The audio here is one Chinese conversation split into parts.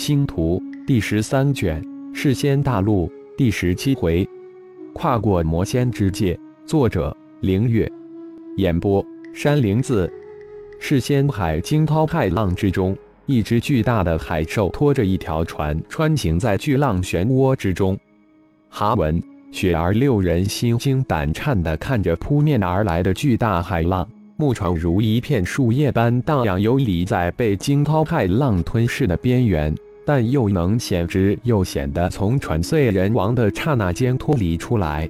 星图第十三卷，世仙大陆第十七回，跨过魔仙之界。作者：凌月。演播：山灵子。世仙海惊涛骇浪之中，一只巨大的海兽拖着一条船，穿行在巨浪漩涡之中。哈文、雪儿六人心惊胆颤地看着扑面而来的巨大海浪。木船如一片树叶般荡漾游离在被惊涛骇浪吞噬的边缘，但又能险之又险地从船碎人亡的刹那间脱离出来。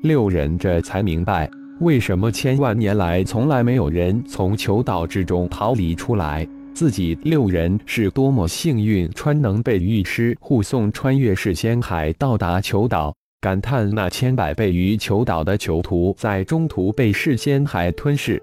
六人这才明白，为什么千万年来从来没有人从囚岛之中逃离出来。自己六人是多么幸运，穿能被御师护送穿越世仙海到达囚岛。感叹那千百倍于囚岛的囚徒在中途被世仙海吞噬。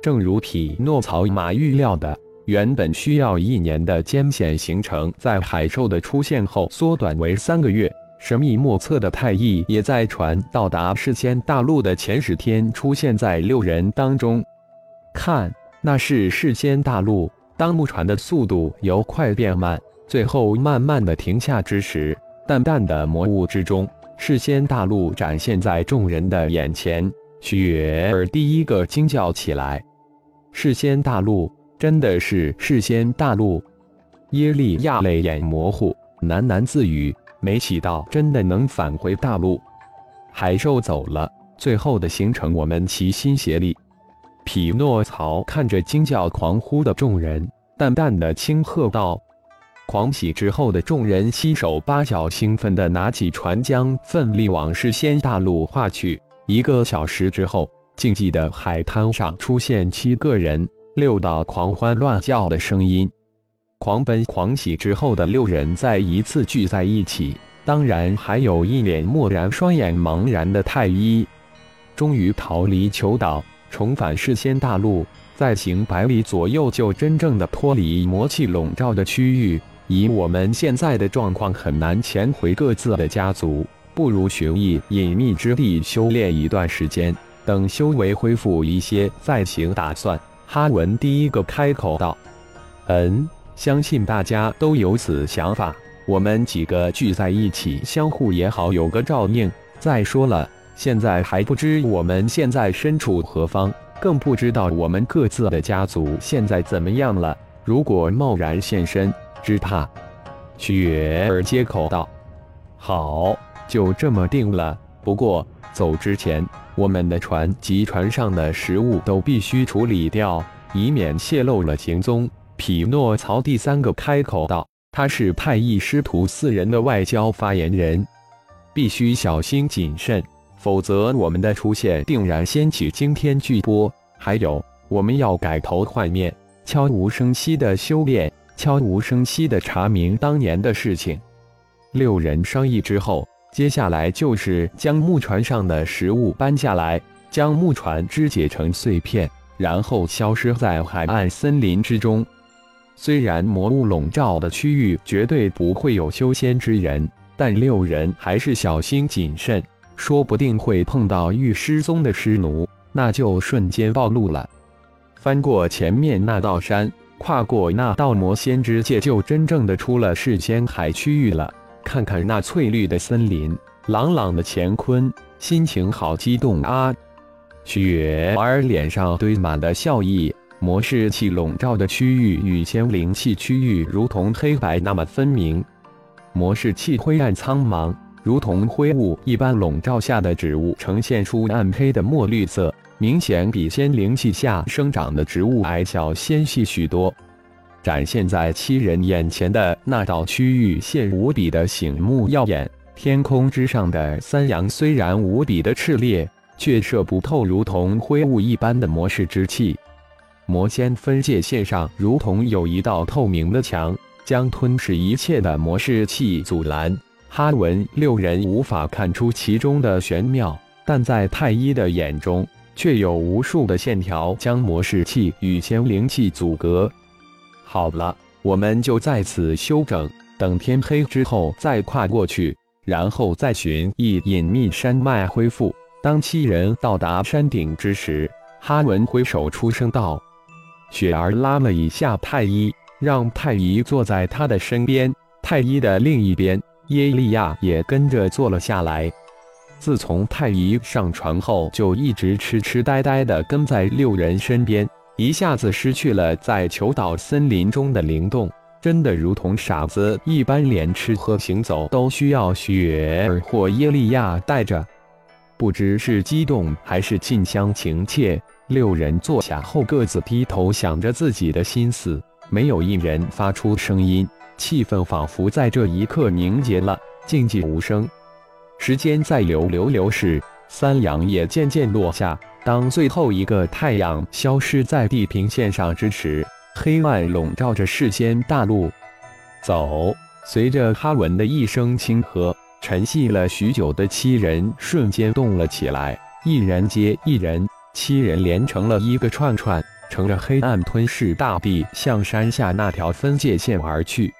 正如匹诺曹马预料的，原本需要一年的艰险行程，在海兽的出现后缩短为三个月。神秘莫测的太一也在船到达世仙大陆的前十天出现在六人当中。看，那是世仙大陆。当木船的速度由快变慢，最后慢慢的停下之时，淡淡的魔雾之中，世仙大陆展现在众人的眼前。雪儿第一个惊叫起来。世仙大陆真的是事先大陆？耶利亚泪眼模糊，喃喃自语：“没想到真的能返回大陆。”海兽走了，最后的行程我们齐心协力。匹诺曹看着惊叫狂呼的众人，淡淡的轻喝道：“狂喜之后的众人七手八脚，兴奋地拿起船桨，奋力往事先大陆划去。一个小时之后。”静寂的海滩上出现七个人，六道狂欢乱叫的声音，狂奔狂喜之后的六人再一次聚在一起。当然，还有一脸漠然、双眼茫然的太一。终于逃离囚岛，重返世仙大陆，再行百里左右就真正的脱离魔气笼罩的区域。以我们现在的状况，很难潜回各自的家族，不如寻一隐秘之地修炼一段时间。等修为恢复一些再行打算。哈文第一个开口道：“嗯，相信大家都有此想法。我们几个聚在一起，相互也好有个照应。再说了，现在还不知我们现在身处何方，更不知道我们各自的家族现在怎么样了。如果贸然现身，只怕……”雪儿接口道：“好，就这么定了。不过走之前……”我们的船及船上的食物都必须处理掉，以免泄露了行踪。匹诺曹第三个开口道：“他是派一师徒四人的外交发言人，必须小心谨慎，否则我们的出现定然掀起惊天巨波。还有，我们要改头换面，悄无声息的修炼，悄无声息的查明当年的事情。”六人商议之后。接下来就是将木船上的食物搬下来，将木船肢解成碎片，然后消失在海岸森林之中。虽然魔物笼罩的区域绝对不会有修仙之人，但六人还是小心谨慎，说不定会碰到玉师宗的师奴，那就瞬间暴露了。翻过前面那道山，跨过那道魔仙之界，就真正的出了世仙海区域了。看看那翠绿的森林，朗朗的乾坤，心情好激动啊！雪儿脸上堆满了笑意。魔士气笼罩的区域与仙灵气区域如同黑白那么分明，魔士气灰暗苍茫，如同灰雾一般笼罩下的植物呈现出暗黑的墨绿色，明显比仙灵气下生长的植物矮小纤细许多。展现在七人眼前的那道区域现无比的醒目耀眼，天空之上的三阳虽然无比的炽烈，却射不透如同灰雾一般的魔式之气。魔仙分界线上如同有一道透明的墙，将吞噬一切的魔式气阻拦。哈文六人无法看出其中的玄妙，但在太一的眼中，却有无数的线条将魔式气与仙灵气阻隔。好了，我们就在此休整，等天黑之后再跨过去，然后再寻一隐秘山脉恢复。当七人到达山顶之时，哈文挥手出声道：“雪儿拉了一下太一，让太医坐在他的身边。太医的另一边，耶利亚也跟着坐了下来。自从太医上船后，就一直痴痴呆呆地跟在六人身边，一下子失去了在求岛森林中的灵动，真的如同傻子一般，连吃喝行走都需要雪儿或耶利亚带着。不知是激动还是近乡情怯，六人坐下后各自低头想着自己的心思，没有一人发出声音，气氛仿佛在这一刻凝结了，静寂无声。时间在流流流逝，三阳也渐渐落下。当最后一个太阳消失在地平线上之时，黑暗笼罩着世间大陆。走，随着哈文的一声轻喝。沉寂了许久的七人瞬间动了起来，一人接一人，七人连成了一个串串，乘着黑暗吞噬大地，向山下那条分界线而去。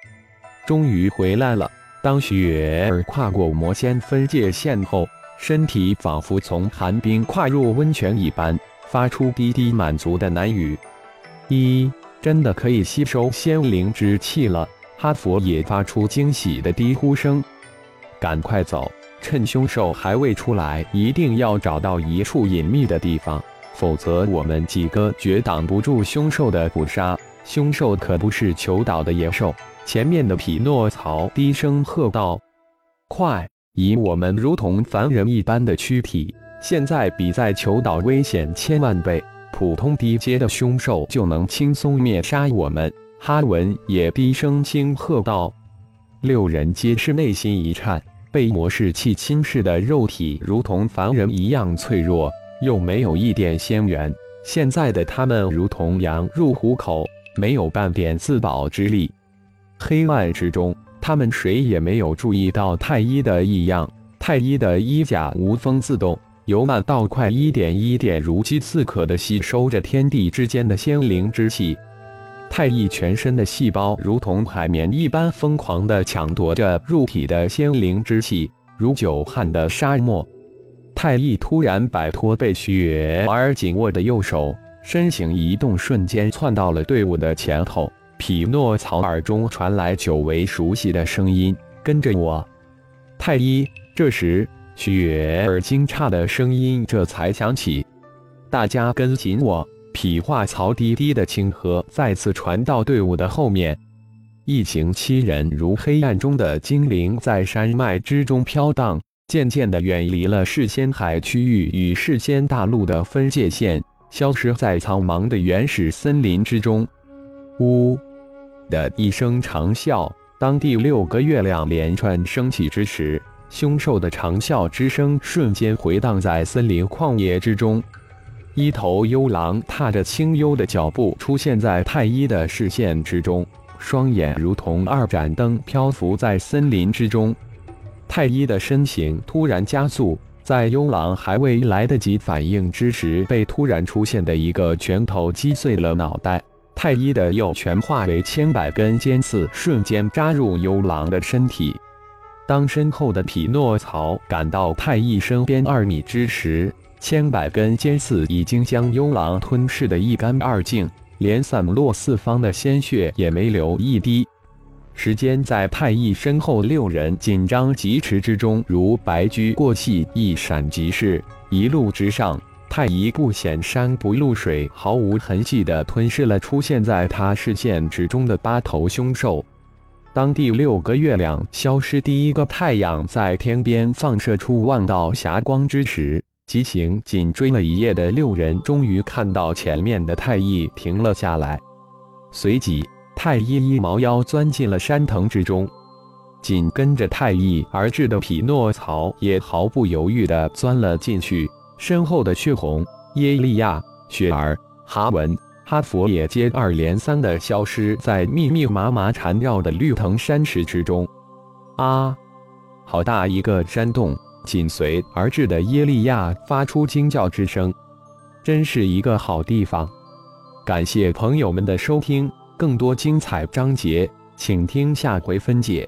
终于回来了。当雪儿跨过魔仙分界线后，身体仿佛从寒冰跨入温泉一般，发出低低满足的喃语：“一，真的可以吸收仙灵之气了。”哈佛也发出惊喜的低呼声。赶快走！趁凶兽还未出来，一定要找到一处隐秘的地方，否则我们几个绝挡不住凶兽的捕杀。凶兽可不是求岛的野兽。前面的匹诺曹低声喝道：“快！以我们如同凡人一般的躯体，现在比在求岛危险千万倍。普通低阶的凶兽就能轻松灭杀我们。”哈文也低声轻喝道。六人皆是内心一颤，被魔士气侵蚀的肉体如同凡人一样脆弱，又没有一点仙缘。现在的他们如同羊入虎口，没有半点自保之力。黑暗之中，他们谁也没有注意到太医的异样。太医的衣甲无风自动，由慢到快，一点一点如饥似渴地吸收着天地之间的仙灵之气。太一全身的细胞如同海绵一般疯狂地抢夺着入体的仙灵之气，如久旱的沙漠。太一突然摆脱被雪儿紧握的右手，身形一动，瞬间窜到了队伍的前头。匹诺曹耳中传来久违熟悉的声音：“跟着我。”太医。这时，雪儿惊诧的声音这才响起：“大家跟紧我。”匹化曹低低的轻喝再次传到队伍的后面，一行七人如黑暗中的精灵，在山脉之中飘荡，渐渐地远离了世仙海区域与世仙大陆的分界线，消失在苍茫的原始森林之中。呜的一声长啸，当第六个月亮连串升起之时，凶兽的长啸之声瞬间回荡在森林旷野之中。一头幽狼踏着清幽的脚步出现在太一的视线之中，双眼如同二盏灯漂浮在森林之中。太一的身形突然加速，在幽狼还未来得及反应之时，被突然出现的一个拳头击碎了脑袋。太一的右拳化为千百根尖刺，瞬间扎入幽狼的身体。当身后的匹诺曹赶到太一身边二米之时，千百根尖刺已经将幽狼吞噬得一干二净，连散落四方的鲜血也没留一滴。时间在太一身后六人紧张疾驰之中，如白驹过隙，一闪即逝。一路直上，太一不显山不露水，毫无痕迹地吞噬了出现在他视线之中的八头凶兽。当第六个月亮消失，第一个太阳在天边放射出万道霞光之时。急行紧追了一夜的六人，终于看到前面的太一停了下来。随即，太一一毛腰钻进了山藤之中，紧跟着太一而至的匹诺曹也毫不犹豫地钻了进去。身后的血红、耶利亚、雪儿、哈文、哈佛也接二连三地消失在密密麻麻缠绕的绿藤山石之中。啊！好大一个山洞！紧随而至的耶利亚发出惊叫之声，真是一个好地方。感谢朋友们的收听，更多精彩章节，请听下回分解。